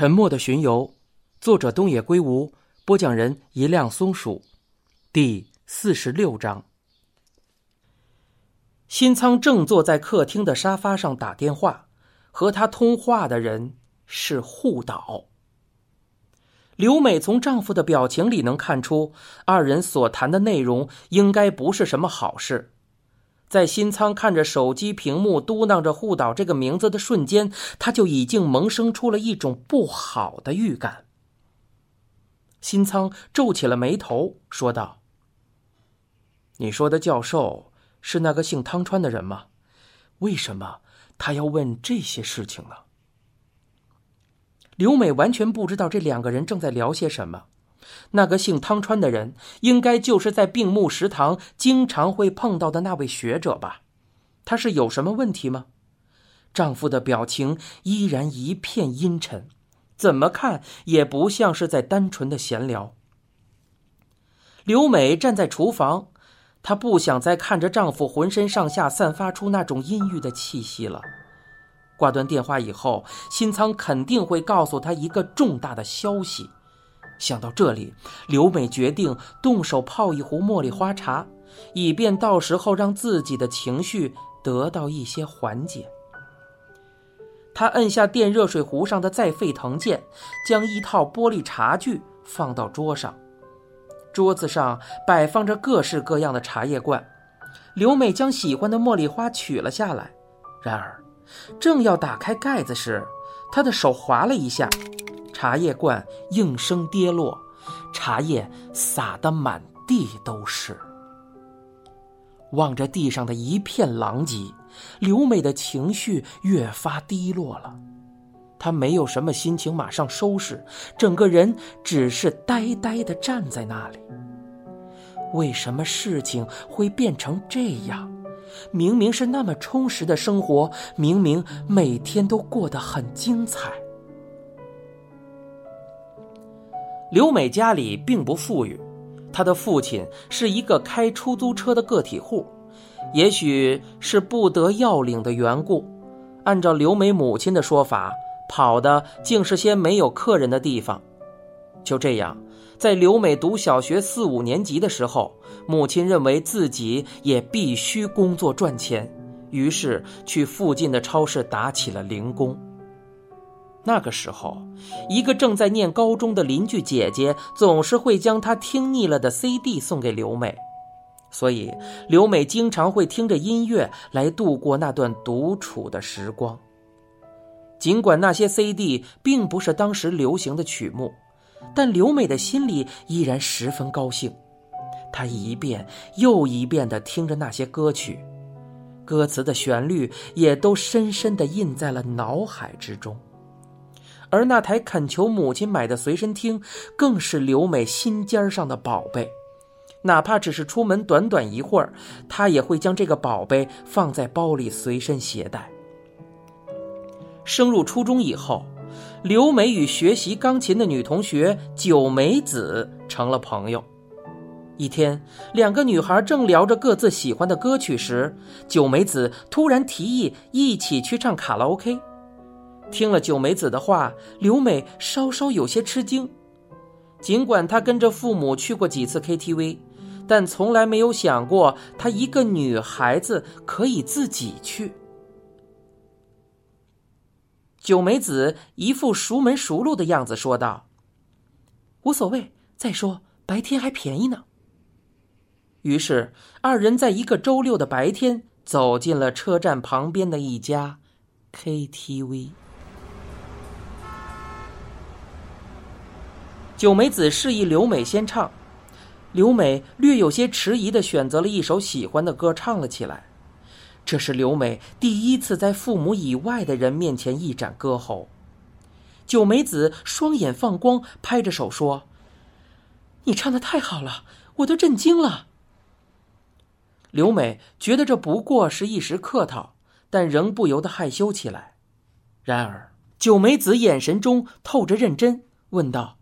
沉默的巡游，作者东野圭吾，播讲人一辆松鼠，第四十六章。新仓正坐在客厅的沙发上打电话，和他通话的人是护岛。刘美从丈夫的表情里能看出，二人所谈的内容应该不是什么好事。在新仓看着手机屏幕，嘟囔着“护岛”这个名字的瞬间，他就已经萌生出了一种不好的预感。新仓皱起了眉头，说道：“你说的教授是那个姓汤川的人吗？为什么他要问这些事情呢？”刘美完全不知道这两个人正在聊些什么。那个姓汤川的人，应该就是在病木食堂经常会碰到的那位学者吧？他是有什么问题吗？丈夫的表情依然一片阴沉，怎么看也不像是在单纯的闲聊。刘美站在厨房，她不想再看着丈夫浑身上下散发出那种阴郁的气息了。挂断电话以后，新仓肯定会告诉她一个重大的消息。想到这里，刘美决定动手泡一壶茉莉花茶，以便到时候让自己的情绪得到一些缓解。她按下电热水壶上的再沸腾键，将一套玻璃茶具放到桌上。桌子上摆放着各式各样的茶叶罐。刘美将喜欢的茉莉花取了下来，然而，正要打开盖子时，她的手滑了一下。茶叶罐应声跌落，茶叶洒得满地都是。望着地上的一片狼藉，刘美的情绪越发低落了。她没有什么心情马上收拾，整个人只是呆呆的站在那里。为什么事情会变成这样？明明是那么充实的生活，明明每天都过得很精彩。刘美家里并不富裕，她的父亲是一个开出租车的个体户，也许是不得要领的缘故，按照刘美母亲的说法，跑的竟是些没有客人的地方。就这样，在刘美读小学四五年级的时候，母亲认为自己也必须工作赚钱，于是去附近的超市打起了零工。那个时候，一个正在念高中的邻居姐姐总是会将她听腻了的 CD 送给刘美，所以刘美经常会听着音乐来度过那段独处的时光。尽管那些 CD 并不是当时流行的曲目，但刘美的心里依然十分高兴。她一遍又一遍地听着那些歌曲，歌词的旋律也都深深地印在了脑海之中。而那台恳求母亲买的随身听，更是刘美心尖上的宝贝。哪怕只是出门短短一会儿，她也会将这个宝贝放在包里随身携带。升入初中以后，刘美与学习钢琴的女同学九美子成了朋友。一天，两个女孩正聊着各自喜欢的歌曲时，九美子突然提议一起去唱卡拉 OK。听了九美子的话，刘美稍稍有些吃惊。尽管她跟着父母去过几次 KTV，但从来没有想过她一个女孩子可以自己去。九美子一副熟门熟路的样子说道：“无所谓，再说白天还便宜呢。”于是二人在一个周六的白天走进了车站旁边的一家 KTV。九美子示意刘美先唱，刘美略有些迟疑的选择了一首喜欢的歌唱了起来。这是刘美第一次在父母以外的人面前一展歌喉。九美子双眼放光，拍着手说：“你唱的太好了，我都震惊了。”刘美觉得这不过是一时客套，但仍不由得害羞起来。然而，九美子眼神中透着认真，问道。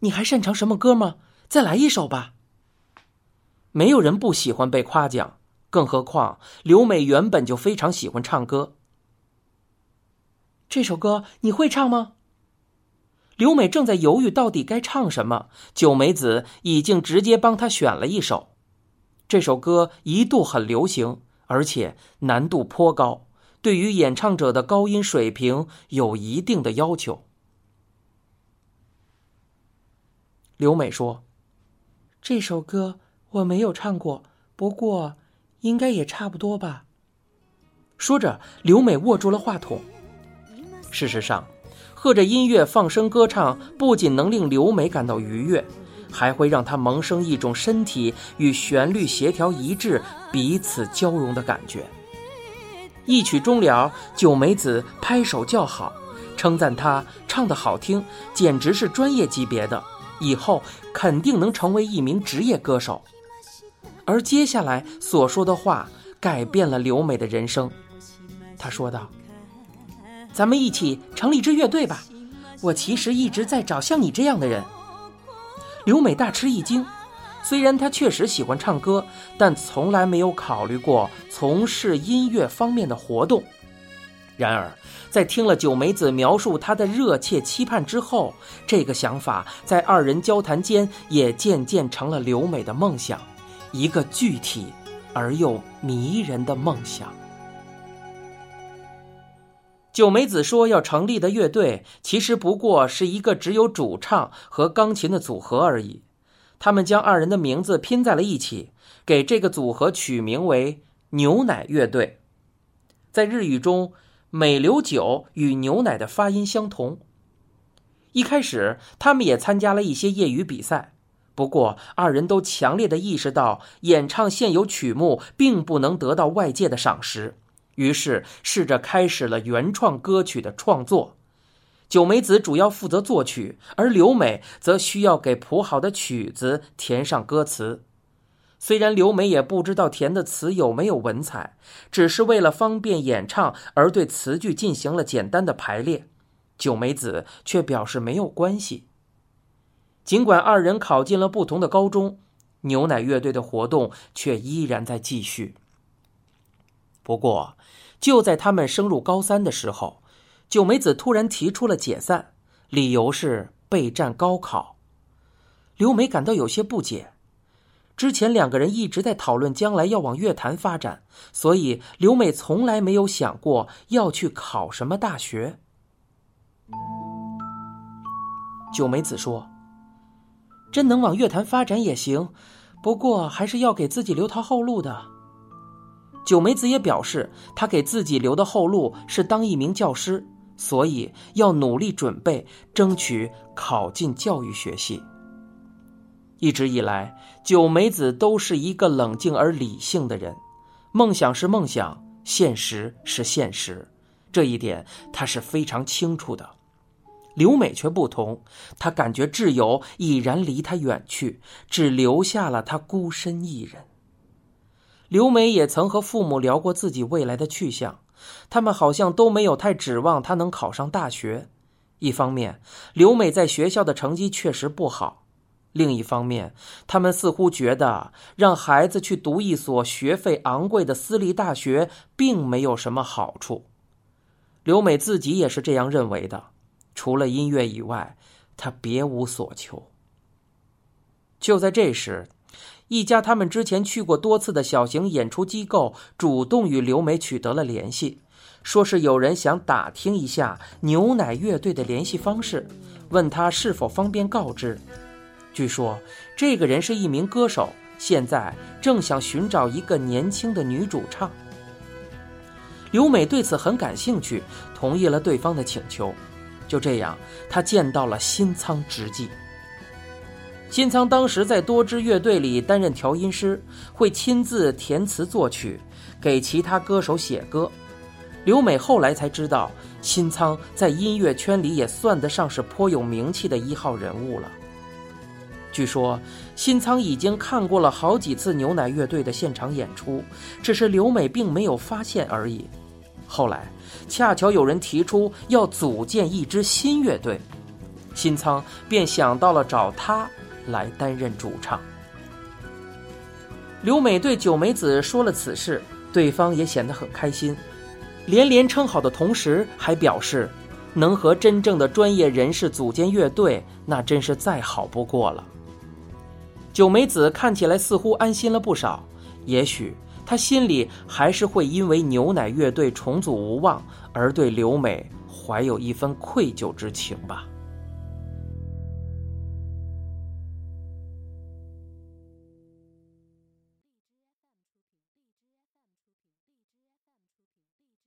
你还擅长什么歌吗？再来一首吧。没有人不喜欢被夸奖，更何况刘美原本就非常喜欢唱歌。这首歌你会唱吗？刘美正在犹豫到底该唱什么，九美子已经直接帮她选了一首。这首歌一度很流行，而且难度颇高，对于演唱者的高音水平有一定的要求。刘美说：“这首歌我没有唱过，不过应该也差不多吧。”说着，刘美握住了话筒。事实上，和着音乐放声歌唱，不仅能令刘美感到愉悦，还会让她萌生一种身体与旋律协调一致、彼此交融的感觉。一曲终了，九美子拍手叫好，称赞她唱得好听，简直是专业级别的。以后肯定能成为一名职业歌手，而接下来所说的话改变了刘美的人生。他说道：“咱们一起成立支乐队吧！我其实一直在找像你这样的人。”刘美大吃一惊，虽然她确实喜欢唱歌，但从来没有考虑过从事音乐方面的活动。然而，在听了九美子描述她的热切期盼之后，这个想法在二人交谈间也渐渐成了刘美的梦想，一个具体而又迷人的梦想。九美子说要成立的乐队，其实不过是一个只有主唱和钢琴的组合而已。他们将二人的名字拼在了一起，给这个组合取名为“牛奶乐队”。在日语中。美流酒与牛奶的发音相同。一开始，他们也参加了一些业余比赛，不过二人都强烈的意识到演唱现有曲目并不能得到外界的赏识，于是试着开始了原创歌曲的创作。九美子主要负责作曲，而刘美则需要给谱好的曲子填上歌词。虽然刘梅也不知道填的词有没有文采，只是为了方便演唱而对词句进行了简单的排列，九美子却表示没有关系。尽管二人考进了不同的高中，牛奶乐队的活动却依然在继续。不过，就在他们升入高三的时候，九美子突然提出了解散，理由是备战高考。刘梅感到有些不解。之前两个人一直在讨论将来要往乐坛发展，所以刘美从来没有想过要去考什么大学。九美子说：“真能往乐坛发展也行，不过还是要给自己留条后路的。”九美子也表示，她给自己留的后路是当一名教师，所以要努力准备，争取考进教育学系。一直以来，九美子都是一个冷静而理性的人。梦想是梦想，现实是现实，这一点她是非常清楚的。刘美却不同，她感觉挚友已然离她远去，只留下了她孤身一人。刘美也曾和父母聊过自己未来的去向，他们好像都没有太指望她能考上大学。一方面，刘美在学校的成绩确实不好。另一方面，他们似乎觉得让孩子去读一所学费昂贵的私立大学并没有什么好处。刘美自己也是这样认为的。除了音乐以外，她别无所求。就在这时，一家他们之前去过多次的小型演出机构主动与刘美取得了联系，说是有人想打听一下牛奶乐队的联系方式，问他是否方便告知。据说，这个人是一名歌手，现在正想寻找一个年轻的女主唱。刘美对此很感兴趣，同意了对方的请求。就这样，她见到了新仓直纪。新仓当时在多支乐队里担任调音师，会亲自填词作曲，给其他歌手写歌。刘美后来才知道，新仓在音乐圈里也算得上是颇有名气的一号人物了。据说新仓已经看过了好几次牛奶乐队的现场演出，只是刘美并没有发现而已。后来恰巧有人提出要组建一支新乐队，新仓便想到了找他来担任主唱。刘美对九美子说了此事，对方也显得很开心，连连称好的同时还表示：“能和真正的专业人士组建乐队，那真是再好不过了。九美子看起来似乎安心了不少，也许她心里还是会因为牛奶乐队重组无望而对刘美怀有一份愧疚之情吧。